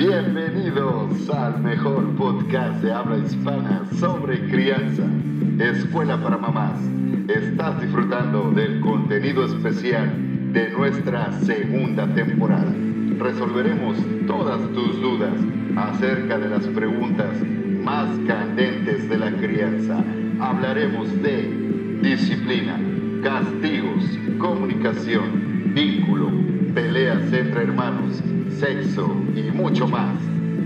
Bienvenidos al mejor podcast de habla hispana sobre crianza, Escuela para Mamás. Estás disfrutando del contenido especial de nuestra segunda temporada. Resolveremos todas tus dudas acerca de las preguntas más candentes de la crianza. Hablaremos de disciplina, castigos, comunicación, vínculo, peleas entre hermanos, sexo y mucho más.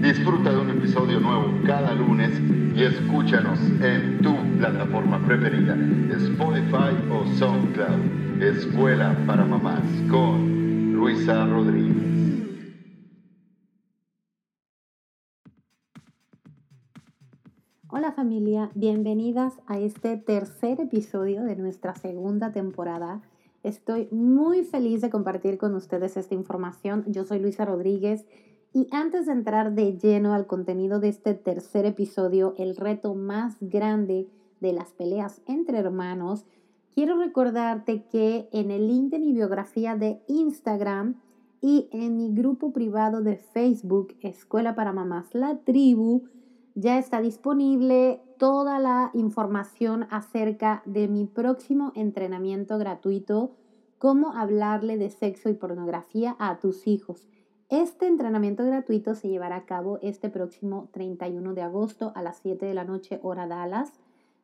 Disfruta de un episodio nuevo cada lunes y escúchanos en tu plataforma preferida, Spotify o SoundCloud. Escuela para Mamás con Luisa Rodríguez. Hola familia, bienvenidas a este tercer episodio de nuestra segunda temporada. Estoy muy feliz de compartir con ustedes esta información. Yo soy Luisa Rodríguez y antes de entrar de lleno al contenido de este tercer episodio, el reto más grande de las peleas entre hermanos, quiero recordarte que en el link de mi biografía de Instagram y en mi grupo privado de Facebook, Escuela para Mamás La Tribu, ya está disponible toda la información acerca de mi próximo entrenamiento gratuito, cómo hablarle de sexo y pornografía a tus hijos. Este entrenamiento gratuito se llevará a cabo este próximo 31 de agosto a las 7 de la noche hora Dallas.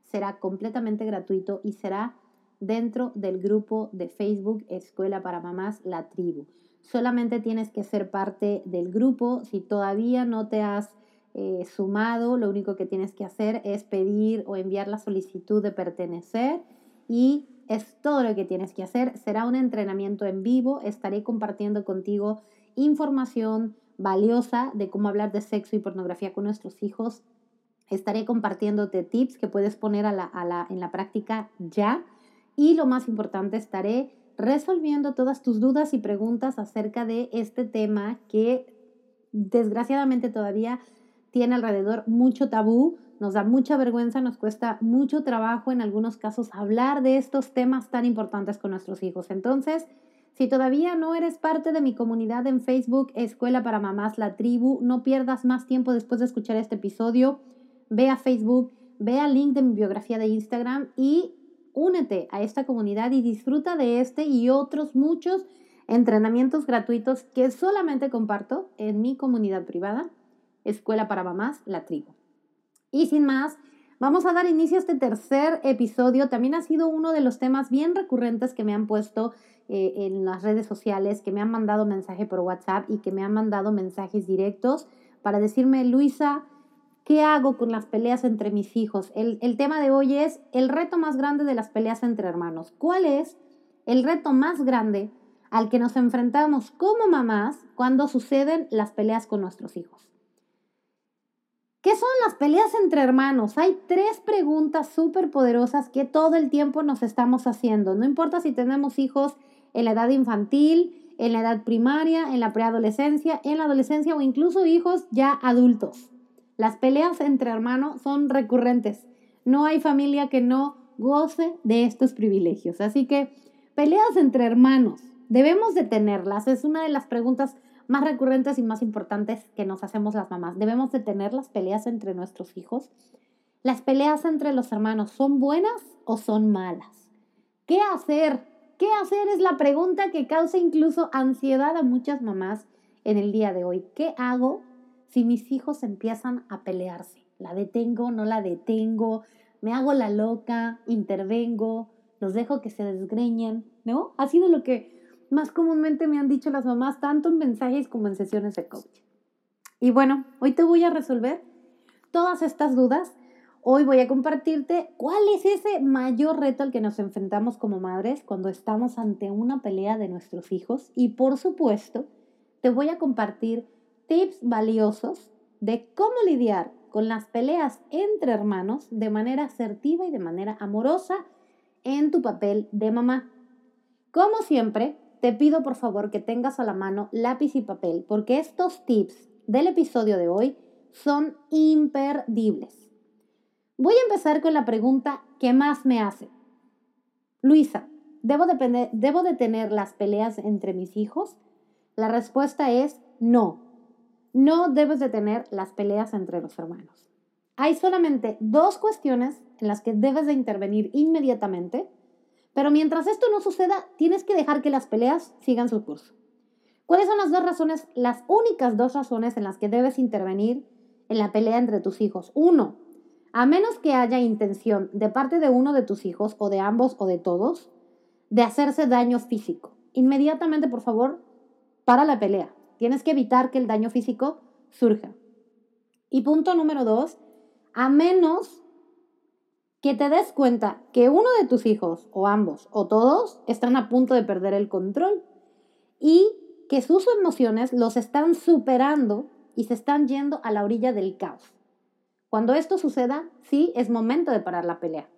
Será completamente gratuito y será dentro del grupo de Facebook Escuela para Mamás La Tribu. Solamente tienes que ser parte del grupo. Si todavía no te has eh, sumado, lo único que tienes que hacer es pedir o enviar la solicitud de pertenecer y es todo lo que tienes que hacer. Será un entrenamiento en vivo, estaré compartiendo contigo información valiosa de cómo hablar de sexo y pornografía con nuestros hijos. Estaré compartiéndote tips que puedes poner a en la práctica ya. Y lo más importante, estaré resolviendo todas tus dudas y preguntas acerca de este tema que desgraciadamente todavía tiene alrededor mucho tabú, nos da mucha vergüenza, nos cuesta mucho trabajo en algunos casos hablar de estos temas tan importantes con nuestros hijos. Entonces, si todavía no eres parte de mi comunidad en Facebook Escuela para Mamás La Tribu, no pierdas más tiempo después de escuchar este episodio. Ve a Facebook, ve al link de mi biografía de Instagram y únete a esta comunidad y disfruta de este y otros muchos entrenamientos gratuitos que solamente comparto en mi comunidad privada Escuela para Mamás, la tribu. Y sin más, vamos a dar inicio a este tercer episodio. También ha sido uno de los temas bien recurrentes que me han puesto eh, en las redes sociales, que me han mandado mensaje por WhatsApp y que me han mandado mensajes directos para decirme, Luisa, ¿qué hago con las peleas entre mis hijos? El, el tema de hoy es el reto más grande de las peleas entre hermanos. ¿Cuál es el reto más grande al que nos enfrentamos como mamás cuando suceden las peleas con nuestros hijos? ¿Qué son las peleas entre hermanos? Hay tres preguntas súper poderosas que todo el tiempo nos estamos haciendo. No importa si tenemos hijos en la edad infantil, en la edad primaria, en la preadolescencia, en la adolescencia o incluso hijos ya adultos. Las peleas entre hermanos son recurrentes. No hay familia que no goce de estos privilegios. Así que peleas entre hermanos, debemos de tenerlas. Es una de las preguntas más recurrentes y más importantes que nos hacemos las mamás. Debemos de tener las peleas entre nuestros hijos. Las peleas entre los hermanos, ¿son buenas o son malas? ¿Qué hacer? ¿Qué hacer? Es la pregunta que causa incluso ansiedad a muchas mamás en el día de hoy. ¿Qué hago si mis hijos empiezan a pelearse? ¿La detengo? ¿No la detengo? ¿Me hago la loca? ¿Intervengo? ¿Los dejo que se desgreñen? ¿No? Ha sido lo que más comúnmente me han dicho las mamás, tanto en mensajes como en sesiones de coaching. Y bueno, hoy te voy a resolver todas estas dudas. Hoy voy a compartirte cuál es ese mayor reto al que nos enfrentamos como madres cuando estamos ante una pelea de nuestros hijos. Y por supuesto, te voy a compartir tips valiosos de cómo lidiar con las peleas entre hermanos de manera asertiva y de manera amorosa en tu papel de mamá. Como siempre, te pido por favor que tengas a la mano lápiz y papel, porque estos tips del episodio de hoy son imperdibles. Voy a empezar con la pregunta que más me hace. Luisa, ¿debo de, ¿debo de tener las peleas entre mis hijos? La respuesta es no. no debes de tener las peleas entre los hermanos. Hay solamente dos cuestiones en las que debes de intervenir inmediatamente, pero mientras esto no suceda, tienes que dejar que las peleas sigan su curso. ¿Cuáles son las dos razones, las únicas dos razones en las que debes intervenir en la pelea entre tus hijos? Uno, a menos que haya intención de parte de uno de tus hijos o de ambos o de todos de hacerse daño físico. Inmediatamente, por favor, para la pelea. Tienes que evitar que el daño físico surja. Y punto número dos, a menos que te des cuenta que uno de tus hijos, o ambos, o todos, están a punto de perder el control y que sus emociones los están superando y se están yendo a la orilla del caos. Cuando esto suceda, sí, es momento de parar la pelea.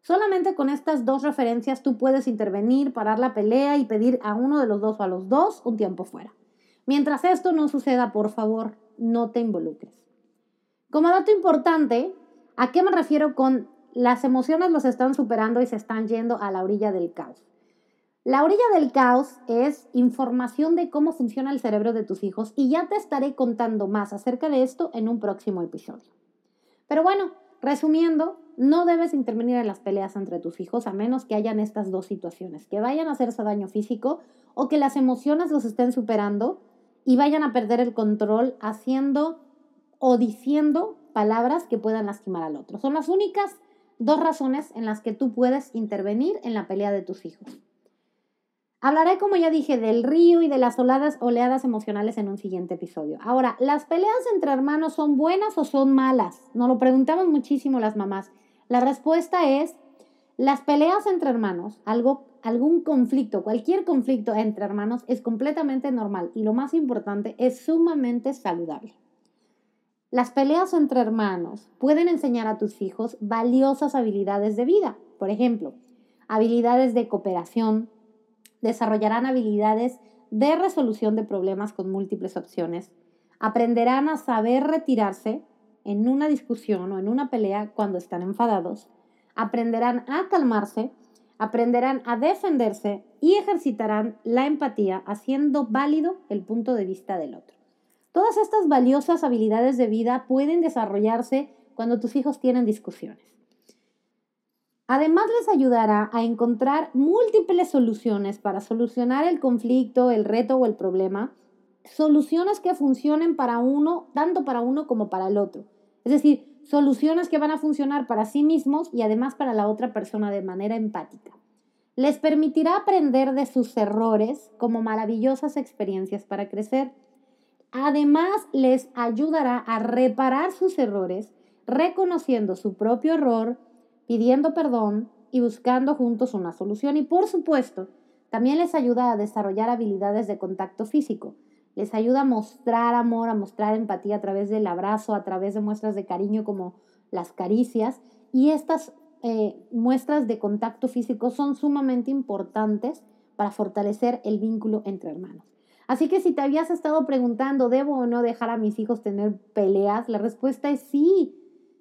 Solamente con estas dos referencias tú puedes intervenir, parar la pelea y pedir a uno de los dos o a los dos un tiempo fuera. Mientras esto no suceda, por favor, no te involucres. Como dato importante, ¿a qué me refiero con las emociones los están superando y se están yendo a la orilla del caos? La orilla del caos es información de cómo funciona el cerebro de tus hijos y ya te estaré contando más acerca de esto en un próximo episodio. Pero bueno, resumiendo, no debes intervenir en las peleas entre tus hijos a menos que hayan estas dos situaciones, que vayan a hacerse daño físico o que las emociones los estén superando y vayan a perder el control haciendo o diciendo palabras que puedan lastimar al otro. Son las únicas dos razones en las que tú puedes intervenir en la pelea de tus hijos. Hablaré, como ya dije, del río y de las oladas, oleadas emocionales en un siguiente episodio. Ahora, ¿las peleas entre hermanos son buenas o son malas? Nos lo preguntamos muchísimo las mamás. La respuesta es, las peleas entre hermanos, algo, algún conflicto, cualquier conflicto entre hermanos es completamente normal y lo más importante, es sumamente saludable. Las peleas entre hermanos pueden enseñar a tus hijos valiosas habilidades de vida. Por ejemplo, habilidades de cooperación, desarrollarán habilidades de resolución de problemas con múltiples opciones, aprenderán a saber retirarse en una discusión o en una pelea cuando están enfadados, aprenderán a calmarse, aprenderán a defenderse y ejercitarán la empatía haciendo válido el punto de vista del otro. Todas estas valiosas habilidades de vida pueden desarrollarse cuando tus hijos tienen discusiones. Además les ayudará a encontrar múltiples soluciones para solucionar el conflicto, el reto o el problema, soluciones que funcionen para uno, tanto para uno como para el otro. Es decir, soluciones que van a funcionar para sí mismos y además para la otra persona de manera empática. Les permitirá aprender de sus errores como maravillosas experiencias para crecer. Además, les ayudará a reparar sus errores, reconociendo su propio error, pidiendo perdón y buscando juntos una solución. Y por supuesto, también les ayuda a desarrollar habilidades de contacto físico. Les ayuda a mostrar amor, a mostrar empatía a través del abrazo, a través de muestras de cariño como las caricias. Y estas eh, muestras de contacto físico son sumamente importantes para fortalecer el vínculo entre hermanos. Así que si te habías estado preguntando, ¿debo o no dejar a mis hijos tener peleas? La respuesta es sí.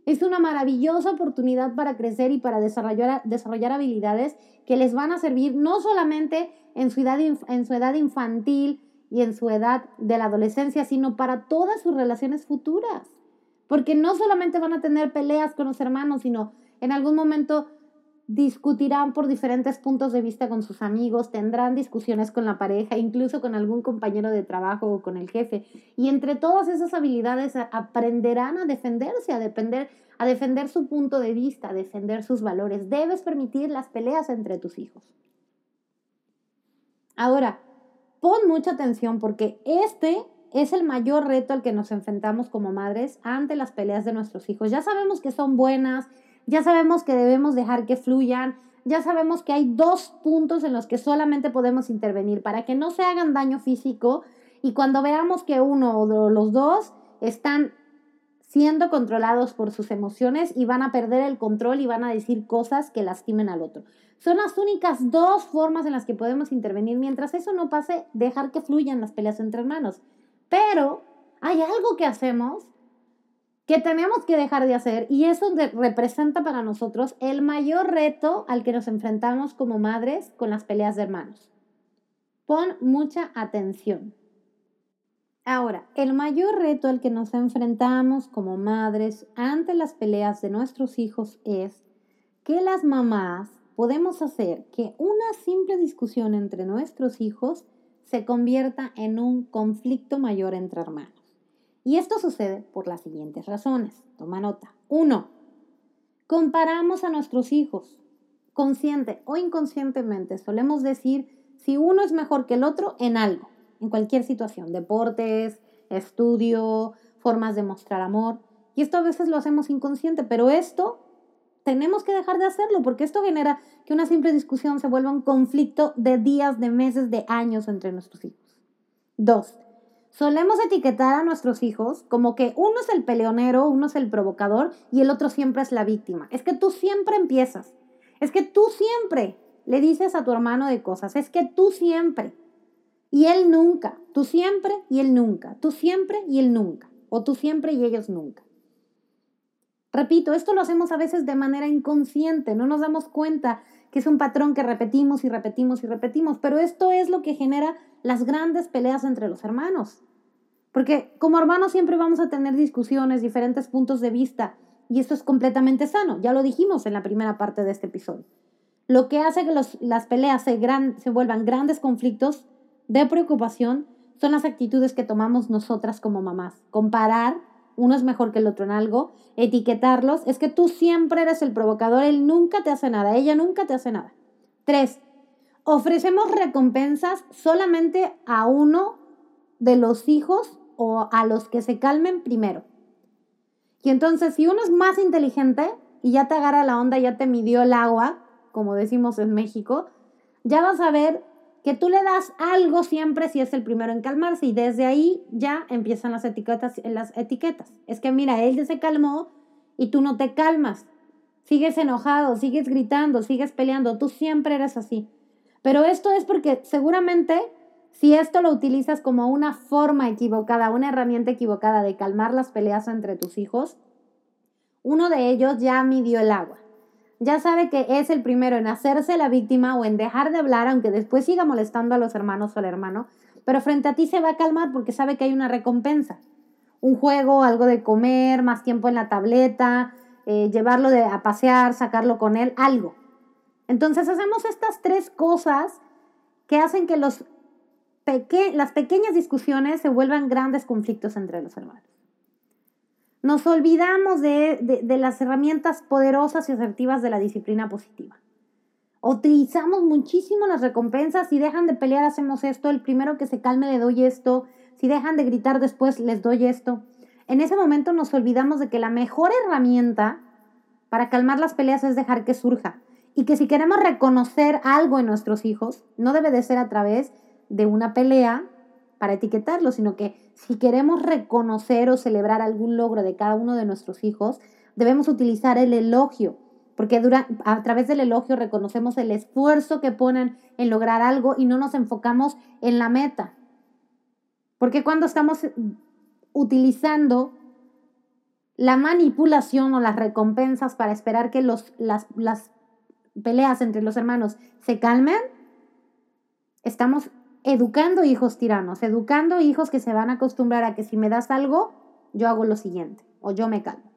Es una maravillosa oportunidad para crecer y para desarrollar, desarrollar habilidades que les van a servir no solamente en su, edad, en su edad infantil y en su edad de la adolescencia, sino para todas sus relaciones futuras. Porque no solamente van a tener peleas con los hermanos, sino en algún momento discutirán por diferentes puntos de vista con sus amigos, tendrán discusiones con la pareja, incluso con algún compañero de trabajo o con el jefe. Y entre todas esas habilidades aprenderán a defenderse, a defender, a defender su punto de vista, a defender sus valores. Debes permitir las peleas entre tus hijos. Ahora, pon mucha atención porque este es el mayor reto al que nos enfrentamos como madres ante las peleas de nuestros hijos. Ya sabemos que son buenas, ya sabemos que debemos dejar que fluyan, ya sabemos que hay dos puntos en los que solamente podemos intervenir para que no se hagan daño físico y cuando veamos que uno o los dos están siendo controlados por sus emociones y van a perder el control y van a decir cosas que lastimen al otro. Son las únicas dos formas en las que podemos intervenir. Mientras eso no pase, dejar que fluyan las peleas entre hermanos. Pero hay algo que hacemos que tenemos que dejar de hacer y eso representa para nosotros el mayor reto al que nos enfrentamos como madres con las peleas de hermanos. Pon mucha atención. Ahora, el mayor reto al que nos enfrentamos como madres ante las peleas de nuestros hijos es que las mamás podemos hacer que una simple discusión entre nuestros hijos se convierta en un conflicto mayor entre hermanos. Y esto sucede por las siguientes razones. Toma nota. Uno, comparamos a nuestros hijos. Consciente o inconscientemente solemos decir si uno es mejor que el otro en algo en cualquier situación, deportes, estudio, formas de mostrar amor. Y esto a veces lo hacemos inconsciente, pero esto tenemos que dejar de hacerlo porque esto genera que una simple discusión se vuelva un conflicto de días, de meses, de años entre nuestros hijos. Dos, solemos etiquetar a nuestros hijos como que uno es el peleonero, uno es el provocador y el otro siempre es la víctima. Es que tú siempre empiezas. Es que tú siempre le dices a tu hermano de cosas. Es que tú siempre. Y él nunca, tú siempre y él nunca, tú siempre y él nunca, o tú siempre y ellos nunca. Repito, esto lo hacemos a veces de manera inconsciente, no nos damos cuenta que es un patrón que repetimos y repetimos y repetimos, pero esto es lo que genera las grandes peleas entre los hermanos. Porque como hermanos siempre vamos a tener discusiones, diferentes puntos de vista, y esto es completamente sano, ya lo dijimos en la primera parte de este episodio. Lo que hace que las peleas se, se vuelvan grandes conflictos de preocupación son las actitudes que tomamos nosotras como mamás. Comparar, uno es mejor que el otro en algo, etiquetarlos, es que tú siempre eres el provocador, él nunca te hace nada, ella nunca te hace nada. Tres, ofrecemos recompensas solamente a uno de los hijos o a los que se calmen primero. Y entonces, si uno es más inteligente y ya te agarra la onda, ya te midió el agua, como decimos en México, ya vas a ver que tú le das algo siempre si es el primero en calmarse y desde ahí ya empiezan las etiquetas, las etiquetas. Es que mira, él se calmó y tú no te calmas. Sigues enojado, sigues gritando, sigues peleando, tú siempre eres así. Pero esto es porque seguramente si esto lo utilizas como una forma equivocada, una herramienta equivocada de calmar las peleas entre tus hijos, uno de ellos ya midió el agua ya sabe que es el primero en hacerse la víctima o en dejar de hablar, aunque después siga molestando a los hermanos o al hermano, pero frente a ti se va a calmar porque sabe que hay una recompensa. Un juego, algo de comer, más tiempo en la tableta, eh, llevarlo a pasear, sacarlo con él, algo. Entonces hacemos estas tres cosas que hacen que los las pequeñas discusiones se vuelvan grandes conflictos entre los hermanos. Nos olvidamos de, las herramientas poderosas y asertivas de la disciplina positiva. Utilizamos muchísimo las recompensas. Si dejan de pelear, hacemos esto. El primero que se calme, le doy esto. Si dejan de gritar después, les doy esto. En ese momento nos olvidamos de que la mejor herramienta para calmar las peleas es dejar que surja. Y que si queremos reconocer algo en nuestros hijos, no debe de ser a través de una pelea para etiquetarlo, sino que si queremos reconocer o celebrar algún logro de cada uno de nuestros hijos, debemos utilizar el elogio, porque a través del elogio reconocemos el esfuerzo que ponen en lograr algo y no nos enfocamos en la meta. Porque cuando estamos utilizando la manipulación o las recompensas para esperar que los, las, las peleas entre los hermanos se calmen, estamos educando hijos tiranos, educando hijos que se van a acostumbrar a que si me das algo, yo hago lo siguiente o yo me calmo.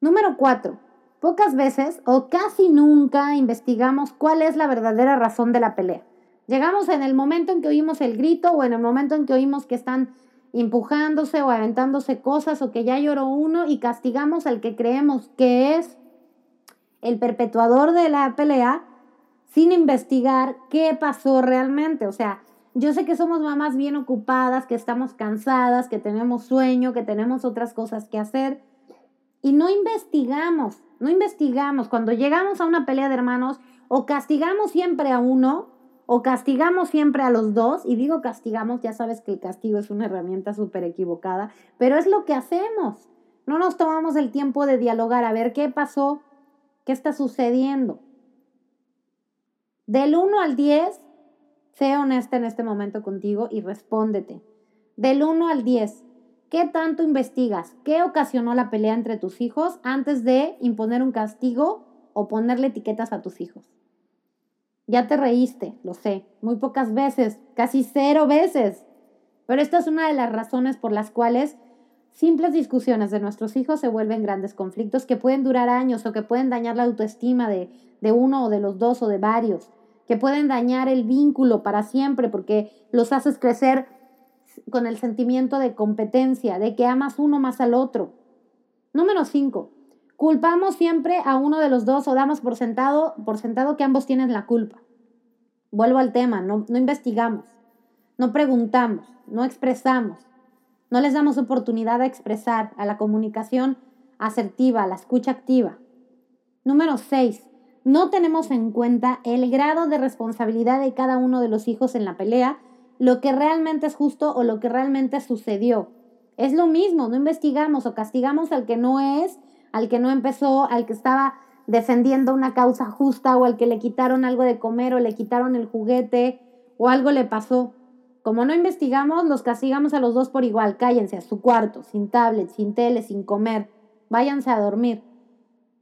Número cuatro, pocas veces o casi nunca investigamos cuál es la verdadera razón de la pelea. Llegamos en el momento en que oímos el grito o en el momento en que oímos que están empujándose o aventándose cosas o que ya lloró uno y castigamos al que creemos que es el perpetuador de la pelea sin investigar qué pasó realmente. O sea, yo sé que somos mamás bien ocupadas, que estamos cansadas, que tenemos sueño, que tenemos otras cosas que hacer y no investigamos, no investigamos. Cuando llegamos a una pelea de hermanos, o castigamos siempre a uno, o castigamos siempre a los dos, y digo castigamos, ya sabes que el castigo es una herramienta súper equivocada, pero es lo que hacemos. No nos tomamos el tiempo de dialogar, a ver qué pasó, qué está sucediendo. Del 1 al 10, Sé honesta en este momento contigo y respóndete. Del 1 al 10, ¿qué tanto investigas? ¿Qué ocasionó la pelea entre tus hijos antes de imponer un castigo o ponerle etiquetas a tus hijos? Ya te reíste, lo sé, muy pocas veces, casi cero veces. Pero esta es una de las razones por las cuales simples discusiones de nuestros hijos se vuelven grandes conflictos que pueden durar años o que pueden dañar la autoestima de, de uno o de los dos o de varios, que pueden dañar el vínculo para siempre porque los haces crecer con el sentimiento de competencia, de que amas uno más al otro. Número 5. Culpamos siempre a uno de los dos o damos por sentado, por sentado que ambos tienen la culpa. Vuelvo al tema, no, no investigamos, no preguntamos, no expresamos, no les damos oportunidad a expresar, a la comunicación asertiva, a la escucha activa. Número 6. No tenemos en cuenta el grado de responsabilidad de cada uno de los hijos en la pelea, lo que realmente es justo o lo que realmente sucedió. Es lo mismo, no investigamos o castigamos al que no es al que no empezó, al que estaba defendiendo una causa justa o al que le quitaron algo de comer o le quitaron el juguete o algo le pasó. Como no investigamos, los castigamos a los dos por igual. Cállense a su cuarto, sin tablet, sin tele, sin comer. Váyanse a dormir.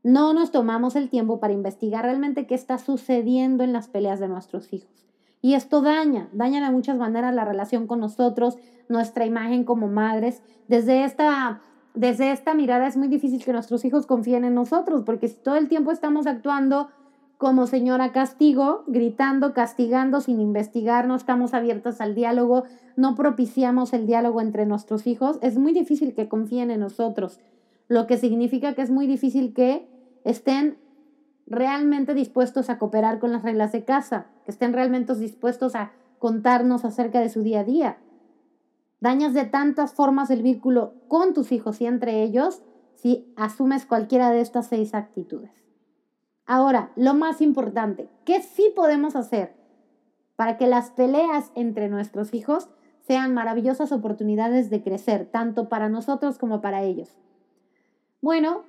No nos tomamos el tiempo para investigar realmente qué está sucediendo en las peleas de nuestros hijos. Y esto daña, daña de muchas maneras la relación con nosotros, nuestra imagen como madres. Desde esta desde esta mirada es muy difícil que nuestros hijos confíen en nosotros, porque si todo el tiempo estamos actuando como señora castigo, gritando, castigando sin investigar, no estamos abiertos al diálogo, no propiciamos el diálogo entre nuestros hijos, es muy difícil que confíen en nosotros, lo que significa que es muy difícil que estén realmente dispuestos a cooperar con las reglas de casa, que estén realmente dispuestos a contarnos acerca de su día a día. Dañas de tantas formas el vínculo con tus hijos y entre ellos si asumes cualquiera de estas seis actitudes. Ahora, lo más importante, ¿qué sí podemos hacer para que las peleas entre nuestros hijos sean maravillosas oportunidades de crecer, tanto para nosotros como para ellos? Bueno,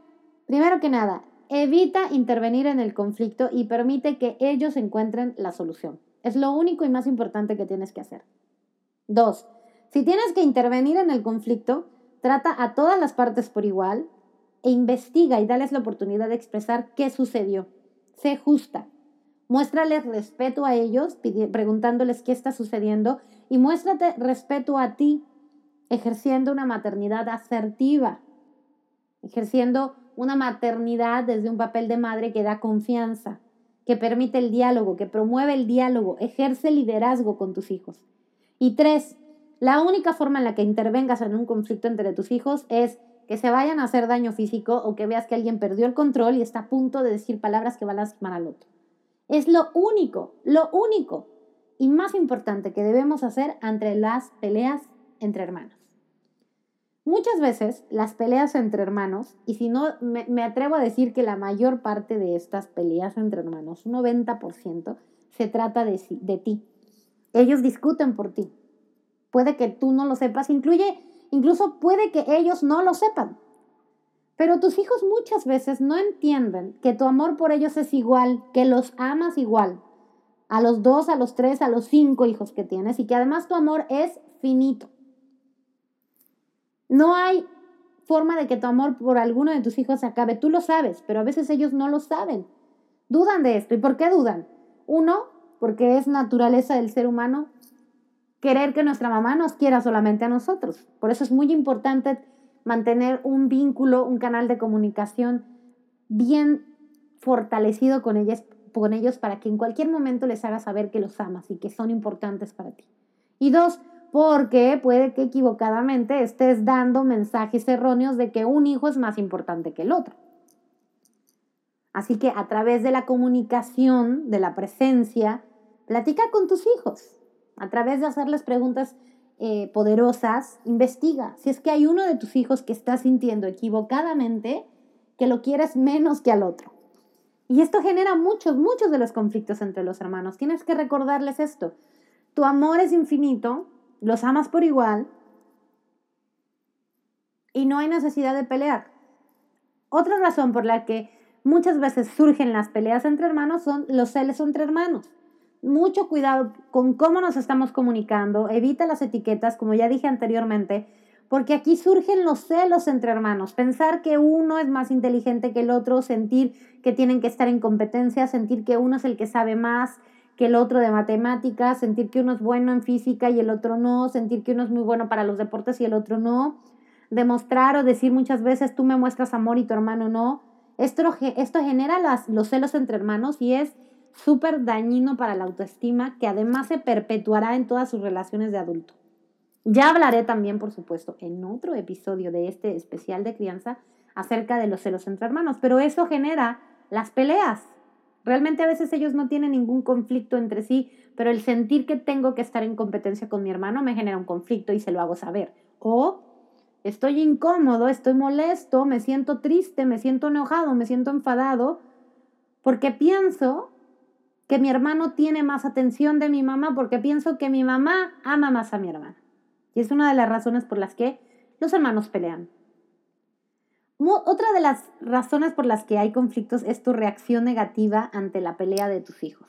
primero que nada, evita intervenir en el conflicto y permite que ellos encuentren la solución. Es lo único y más importante que tienes que hacer. Dos, si tienes que intervenir en el conflicto, trata a todas las partes por igual e investiga y dales la oportunidad de expresar qué sucedió. Sé justa. Muéstrales respeto a ellos, preguntándoles qué está sucediendo y muéstrate respeto a ti, ejerciendo una maternidad asertiva, ejerciendo una maternidad desde un papel de madre que da confianza, que permite el diálogo, que promueve el diálogo, ejerce liderazgo con tus hijos. Y tres, la única forma en la que intervengas en un conflicto entre tus hijos es que se vayan a hacer daño físico o que veas que alguien perdió el control y está a punto de decir palabras que van a lastimar al otro. Es lo único, lo único y más importante que debemos hacer entre las peleas entre hermanos. Muchas veces las peleas entre hermanos, y si no, me, atrevo a decir que la mayor parte de estas peleas entre hermanos, un 90%, se trata de, de ti. Ellos discuten por ti, puede que tú no lo sepas, incluye, incluso puede que ellos no lo sepan. Pero tus hijos muchas veces no entienden que tu amor por ellos es igual, que los amas igual, a los dos, a los tres, a los cinco hijos que tienes y que además tu amor es finito. No hay forma de que tu amor por alguno de tus hijos se acabe. Tú lo sabes, pero a veces ellos no lo saben. Dudan de esto. ¿Y por qué dudan? Uno, porque es naturaleza del ser humano querer que nuestra mamá nos quiera solamente a nosotros. Por eso es muy importante mantener un vínculo, un canal de comunicación bien fortalecido con ellas, con ellos para que en cualquier momento les haga saber que los amas y que son importantes para ti. Y dos, porque puede que equivocadamente estés dando mensajes erróneos de que un hijo es más importante que el otro. Así que a través de la comunicación, de la presencia, platica con tus hijos a través de hacerles preguntas eh, poderosas, investiga si es que hay uno de tus hijos que está sintiendo equivocadamente que lo quieres menos que al otro. Y esto genera muchos, muchos de los conflictos entre los hermanos. Tienes que recordarles esto. Tu amor es infinito, los amas por igual y no hay necesidad de pelear. Otra razón por la que muchas veces surgen las peleas entre hermanos son los celos entre hermanos mucho cuidado con cómo nos estamos comunicando, evita las etiquetas, como ya dije anteriormente, porque aquí surgen los celos entre hermanos, pensar que uno es más inteligente que el otro, sentir que tienen que estar en competencia, sentir que uno es el que sabe más, que el otro de matemáticas, sentir que uno es bueno en física y el otro no, sentir que uno es muy bueno para los deportes y el otro no, demostrar o decir muchas veces tú me muestras amor y tu hermano no. Esto, esto genera los celos entre hermanos y es súper dañino para la autoestima que además se perpetuará en todas sus relaciones de adulto. Ya hablaré también, por supuesto, en otro episodio de este especial de crianza acerca de los celos entre hermanos, pero eso genera las peleas. Realmente a veces ellos no tienen ningún conflicto entre sí, pero el sentir que tengo que estar en competencia con mi hermano me genera un conflicto y se lo hago saber. O estoy incómodo, estoy molesto, me siento triste, me siento enojado, me siento enfadado, porque pienso que mi hermano tiene más atención de mi mamá, porque pienso que mi mamá ama más a mi hermana. Y es una de las razones por las que los hermanos pelean. Otra de las razones por las que hay conflictos es tu reacción negativa ante la pelea de tus hijos.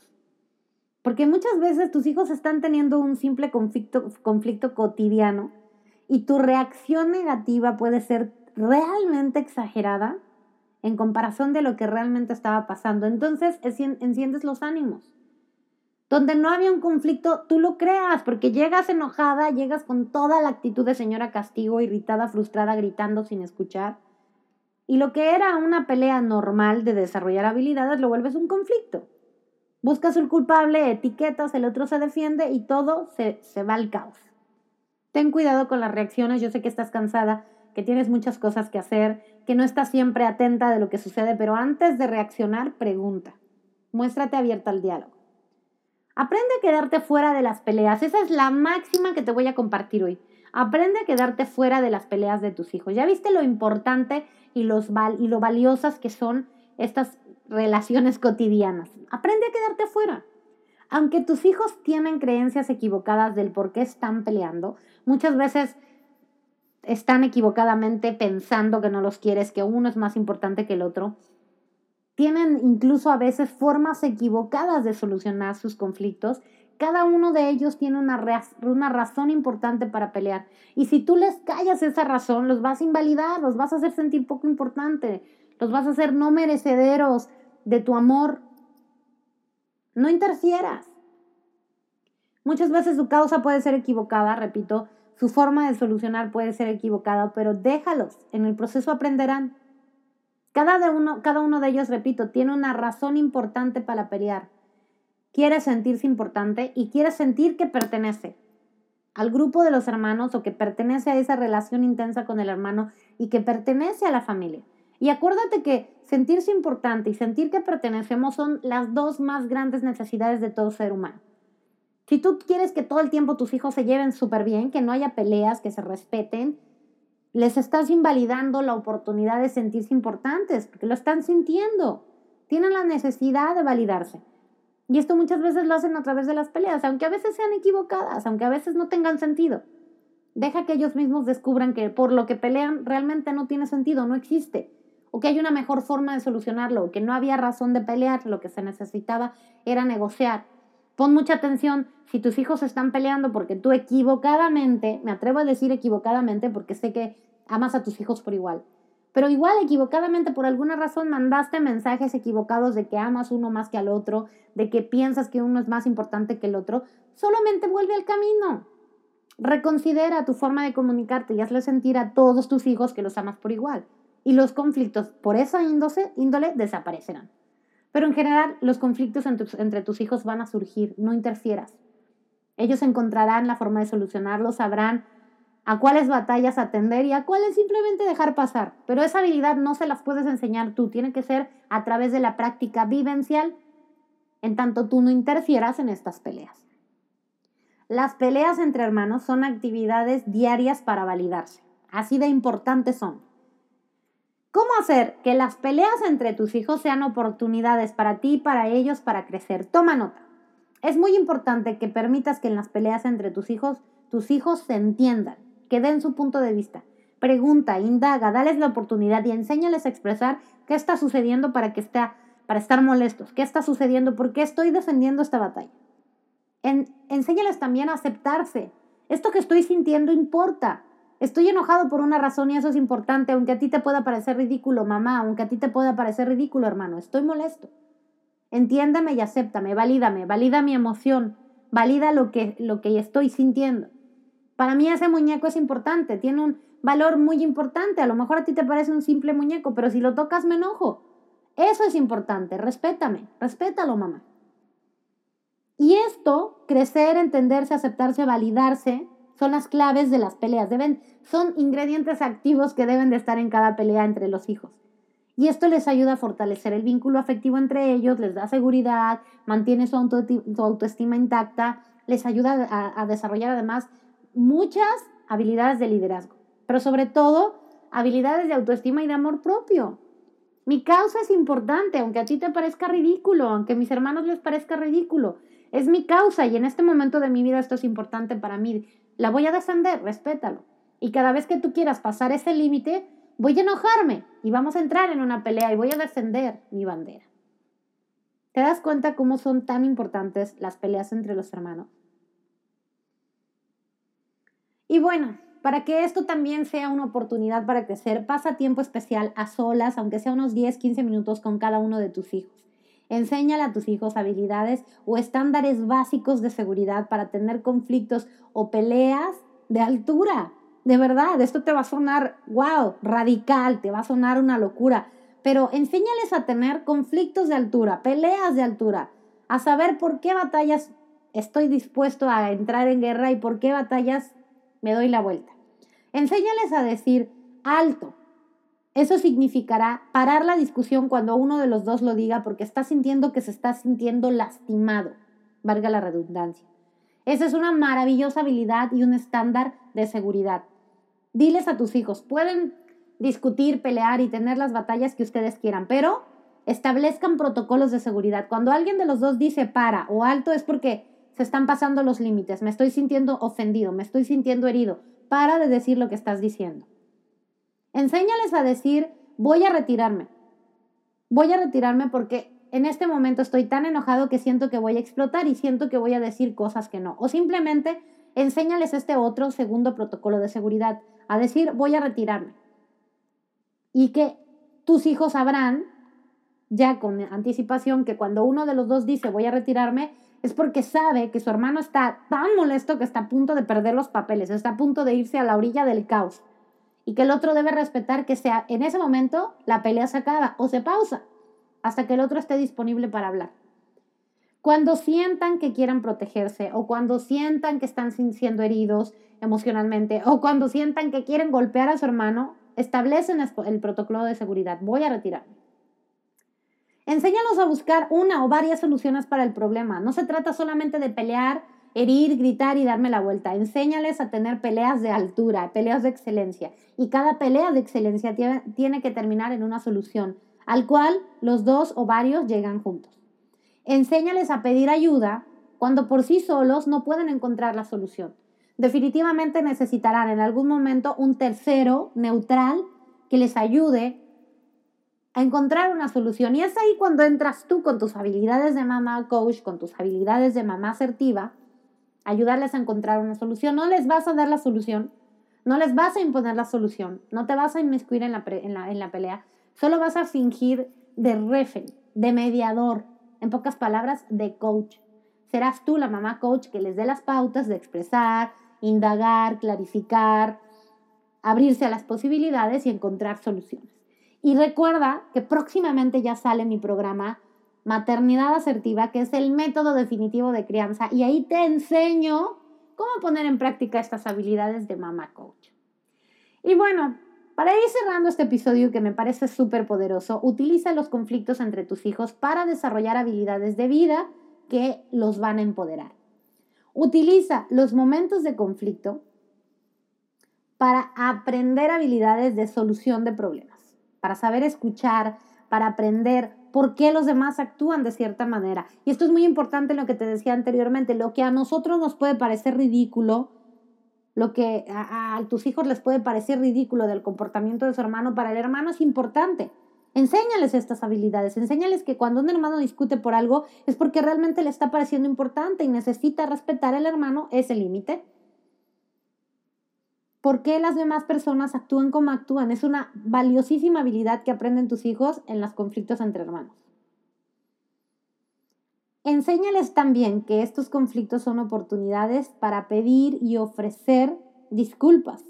Porque muchas veces tus hijos están teniendo un simple conflicto, conflicto cotidiano y tu reacción negativa puede ser realmente exagerada en comparación de lo que realmente estaba pasando. Entonces enciendes los ánimos. Donde no había un conflicto, tú lo creas, porque llegas enojada, llegas con toda la actitud de señora castigo, irritada, frustrada, gritando sin escuchar. Y lo que era una pelea normal de desarrollar habilidades lo vuelves un conflicto. Buscas el culpable, etiquetas, el otro se defiende y todo se, se va al caos. Ten cuidado con las reacciones, yo sé que estás cansada, que tienes muchas cosas que hacer, que no estás siempre atenta de lo que sucede, pero antes de reaccionar, pregunta. Muéstrate abierta al diálogo. Aprende a quedarte fuera de las peleas. Esa es la máxima que te voy a compartir hoy. Aprende a quedarte fuera de las peleas de tus hijos. ¿Ya viste lo importante y, los y lo valiosas que son estas relaciones cotidianas? Aprende a quedarte fuera. Aunque tus hijos tienen creencias equivocadas del por qué están peleando, muchas veces están equivocadamente pensando que no los quieres, que uno es más importante que el otro. Tienen incluso a veces formas equivocadas de solucionar sus conflictos cada uno de ellos tiene una, una razón importante para pelear. Y si tú les callas esa razón, los vas a invalidar, los vas a hacer sentir poco importante, los vas a hacer no merecederos de tu amor. No interfieras. Muchas veces su causa puede ser equivocada, repito, su forma de solucionar puede ser equivocada, pero déjalos, en el proceso aprenderán. Cada, de uno, cada uno de ellos, repito, tiene una razón importante para pelear quiere sentirse importante y quiere sentir que pertenece al grupo de los hermanos o que pertenece a esa relación intensa con el hermano y que pertenece a la familia. Y acuérdate que sentirse importante y sentir que pertenecemos son las dos más grandes necesidades de todo ser humano. Si tú quieres que todo el tiempo tus hijos se lleven súper bien, que no haya peleas, que se respeten, les estás invalidando la oportunidad de sentirse importantes, porque lo están sintiendo. Tienen la necesidad de validarse. Y esto muchas veces lo hacen a través de las peleas, aunque a veces sean equivocadas, aunque a veces no tengan sentido. Deja que ellos mismos descubran que por lo que pelean realmente no tiene sentido, no existe. O que hay una mejor forma de solucionarlo, o que no había razón de pelear, lo que se necesitaba era negociar. Pon mucha atención si tus hijos están peleando porque tú equivocadamente, me atrevo a decir equivocadamente porque sé que amas a tus hijos por igual, pero igual equivocadamente por alguna razón mandaste mensajes equivocados de que amas uno más que al otro, de que piensas que uno es más importante que el otro, solamente vuelve al camino. Reconsidera tu forma de comunicarte y hazle sentir a todos tus hijos que los amas por igual. Y los conflictos por esa índole, índole desaparecerán. Pero en general los conflictos entre tus hijos van a surgir, no interfieras. Ellos encontrarán la forma de solucionarlos, sabrán a cuáles batallas atender y a cuáles simplemente dejar pasar. Pero esa habilidad no se las puedes enseñar tú, tiene que ser a través de la práctica vivencial, en tanto tú no interfieras en estas peleas. Las peleas entre hermanos son actividades diarias para validarse, así de importantes son. ¿Cómo hacer que las peleas entre tus hijos sean oportunidades para ti y para ellos para crecer? Toma nota. Es muy importante que permitas que en las peleas entre tus hijos tus hijos se entiendan que den su punto de vista. Pregunta, indaga, dales la oportunidad y enséñales a expresar qué está sucediendo para que esté, para estar molestos, qué está sucediendo, por qué estoy defendiendo esta batalla. En, enséñales también a aceptarse. Esto que estoy sintiendo importa. Estoy enojado por una razón y eso es importante, aunque a ti te pueda parecer ridículo, mamá, aunque a ti te pueda parecer ridículo, hermano. Estoy molesto. Entiéndame y acéptame, valídame, valida mi emoción, valida lo que, lo que estoy sintiendo. Para mí ese muñeco es importante, tiene un valor muy importante. A lo mejor a ti te parece un simple muñeco, pero si lo tocas me enojo. Eso es importante, respétame, respétalo, mamá. Y esto, crecer, entenderse, aceptarse, validarse, son las claves de las peleas. Deben, son ingredientes activos que deben de estar en cada pelea entre los hijos. Y esto les ayuda a fortalecer el vínculo afectivo entre ellos, les da seguridad, mantiene su, autoestima intacta, les ayuda a, a desarrollar además muchas habilidades de liderazgo, pero sobre todo habilidades de autoestima y de amor propio. Mi causa es importante, aunque a ti te parezca ridículo, aunque a mis hermanos les parezca ridículo. Es mi causa y en este momento de mi vida esto es importante para mí. La voy a descender, respétalo. Y cada vez que tú quieras pasar ese límite, voy a enojarme y vamos a entrar en una pelea y voy a defender mi bandera. ¿Te das cuenta cómo son tan importantes las peleas entre los hermanos? Y bueno, para que esto también sea una oportunidad para crecer, pasa tiempo especial a solas, aunque sea unos 10, 15 minutos con cada uno de tus hijos. Enséñale a tus hijos habilidades o estándares básicos de seguridad para tener conflictos o peleas de altura. De verdad, esto te va a sonar, wow, radical, te va a sonar una locura. Pero enséñales a tener conflictos de altura, peleas de altura, a saber por qué batallas estoy dispuesto a entrar en guerra y por qué batallas me doy la vuelta. Enséñales a decir alto, eso significará parar la discusión cuando uno de los dos lo diga porque está sintiendo que se está sintiendo lastimado, valga la redundancia. Esa es una maravillosa habilidad y un estándar de seguridad. Diles a tus hijos, pueden discutir, pelear y tener las batallas que ustedes quieran, pero establezcan protocolos de seguridad. Cuando alguien de los dos dice para o alto es porque se están pasando los límites, me estoy sintiendo ofendido, me estoy sintiendo herido. Para de decir lo que estás diciendo. Enséñales a decir, voy a retirarme. Voy a retirarme porque en este momento estoy tan enojado que siento que voy a explotar y siento que voy a decir cosas que no. O simplemente enséñales este otro segundo protocolo de seguridad, a decir, voy a retirarme. Y que tus hijos sabrán ya con anticipación que cuando uno de los dos dice voy a retirarme, es porque sabe que su hermano está tan molesto que está a punto de perder los papeles, está a punto de irse a la orilla del caos y que el otro debe respetar que sea en ese momento la pelea se acaba o se pausa hasta que el otro esté disponible para hablar. Cuando sientan que quieran protegerse o cuando sientan que están siendo heridos emocionalmente o cuando sientan que quieren golpear a su hermano, establecen el protocolo de seguridad. Voy a retirarme. Enséñalos a buscar una o varias soluciones para el problema. No se trata solamente de pelear herir, gritar y darme la vuelta. Enséñales a tener peleas de altura, peleas de excelencia. Y cada pelea de excelencia tiene, que terminar en una solución, al cual los dos o varios llegan juntos. Enséñales a pedir ayuda cuando por sí solos no pueden encontrar la solución. Definitivamente necesitarán en algún momento un tercero neutral que les ayude a encontrar una solución. Y es ahí cuando entras tú con tus habilidades de mamá coach, con tus habilidades de mamá asertiva, ayudarles a encontrar una solución. No les vas a dar la solución, no les vas a imponer la solución, no te vas a inmiscuir en la, en la, pelea, solo vas a fingir de referee, de mediador, en pocas palabras, de coach. Serás tú la mamá coach que les dé las pautas de expresar, indagar, clarificar, abrirse a las posibilidades y encontrar soluciones. Y recuerda que próximamente ya sale mi programa maternidad asertiva, que es el método definitivo de crianza, y ahí te enseño cómo poner en práctica estas habilidades de mamá coach. Y bueno, para ir cerrando este episodio que me parece súper poderoso, utiliza los conflictos entre tus hijos para desarrollar habilidades de vida que los van a empoderar. Utiliza los momentos de conflicto para aprender habilidades de solución de problemas, para saber escuchar, para aprender por qué los demás actúan de cierta manera. Y esto es muy importante lo que te decía anteriormente, lo que a nosotros nos puede parecer ridículo, lo que a, tus hijos les puede parecer ridículo del comportamiento de su hermano, para el hermano es importante. Enséñales estas habilidades, enséñales que cuando un hermano discute por algo es porque realmente le está pareciendo importante y necesita respetar al hermano ese límite. ¿Por qué las demás personas actúan como actúan? Es una valiosísima habilidad que aprenden tus hijos en los conflictos entre hermanos. Enséñales también que estos conflictos son oportunidades para pedir y ofrecer disculpas,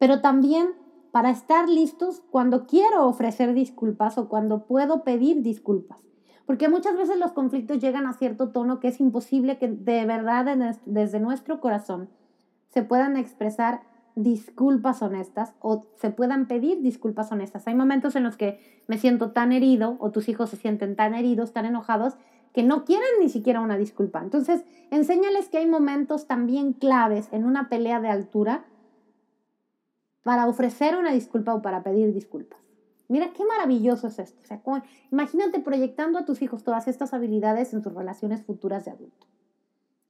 pero también para estar listos cuando quiero ofrecer disculpas o cuando puedo pedir disculpas. Porque muchas veces los conflictos llegan a cierto tono que es imposible que de verdad desde nuestro corazón se puedan expresar disculpas honestas o se puedan pedir disculpas honestas. Hay momentos en los que me siento tan herido o tus hijos se sienten tan heridos, tan enojados, que no quieren ni siquiera una disculpa. Entonces, enséñales que hay momentos también claves en una pelea de altura para ofrecer una disculpa o para pedir disculpas. Mira qué maravilloso es esto. imagínate proyectando a tus hijos todas estas habilidades en sus relaciones futuras de adulto.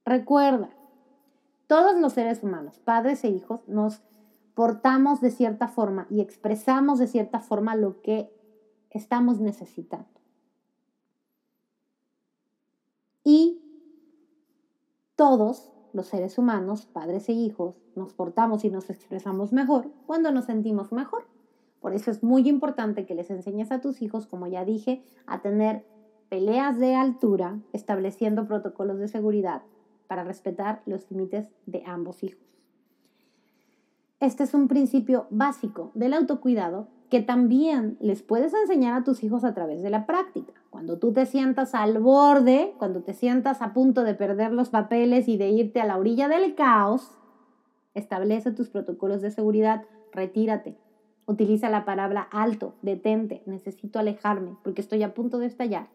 Recuerda, todos los seres humanos, padres e hijos, nos portamos de cierta forma y expresamos de cierta forma lo que estamos necesitando. Y todos los seres humanos, padres e hijos, nos portamos y nos expresamos mejor cuando nos sentimos mejor. Por eso es muy importante que les enseñes a tus hijos, como ya dije, a tener peleas de altura, estableciendo protocolos de seguridad para respetar los límites de ambos hijos. Este es un principio básico del autocuidado que también les puedes enseñar a tus hijos a través de la práctica. Cuando tú te sientas al borde, cuando te sientas a punto de perder los papeles y de irte a la orilla del caos, establece tus protocolos de seguridad, retírate. Utiliza la palabra alto, detente, necesito alejarme porque estoy a punto de estallar.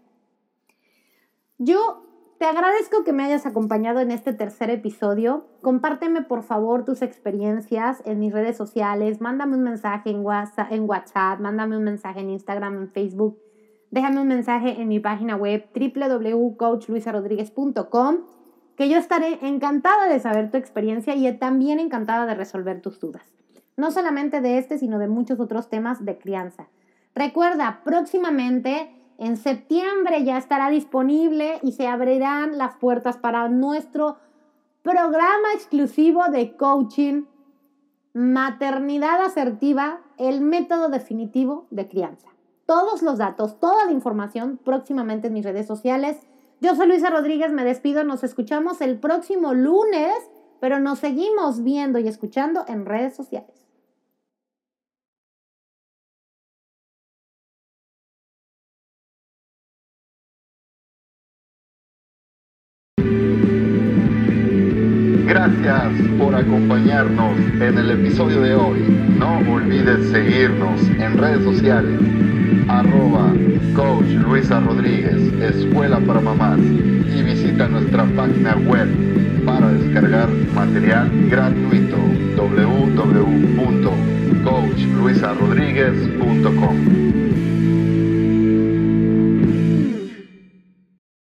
Yo te agradezco que me hayas acompañado en este tercer episodio. Compárteme por favor tus experiencias en mis redes sociales. Mándame un mensaje en WhatsApp, en WhatsApp mándame un mensaje en Instagram, en Facebook. Déjame un mensaje en mi página web www.coachluisarodríguez.com que yo estaré encantada de saber tu experiencia y también encantada de resolver tus dudas. No solamente de este, sino de muchos otros temas de crianza. Recuerda, próximamente en septiembre ya estará disponible y se abrirán las puertas para nuestro programa exclusivo de coaching Maternidad Asertiva, el método definitivo de crianza. Todos los datos, toda la información próximamente en mis redes sociales. Yo soy Luisa Rodríguez, me despido, nos escuchamos el próximo lunes, pero nos seguimos viendo y escuchando en redes sociales. Gracias por acompañarnos en el episodio de hoy. No olvides seguirnos en redes sociales. Arroba Coach Luisa Rodríguez, Escuela para Mamás. Y visita nuestra página web para descargar material gratuito www.coachluisarodríguez.com.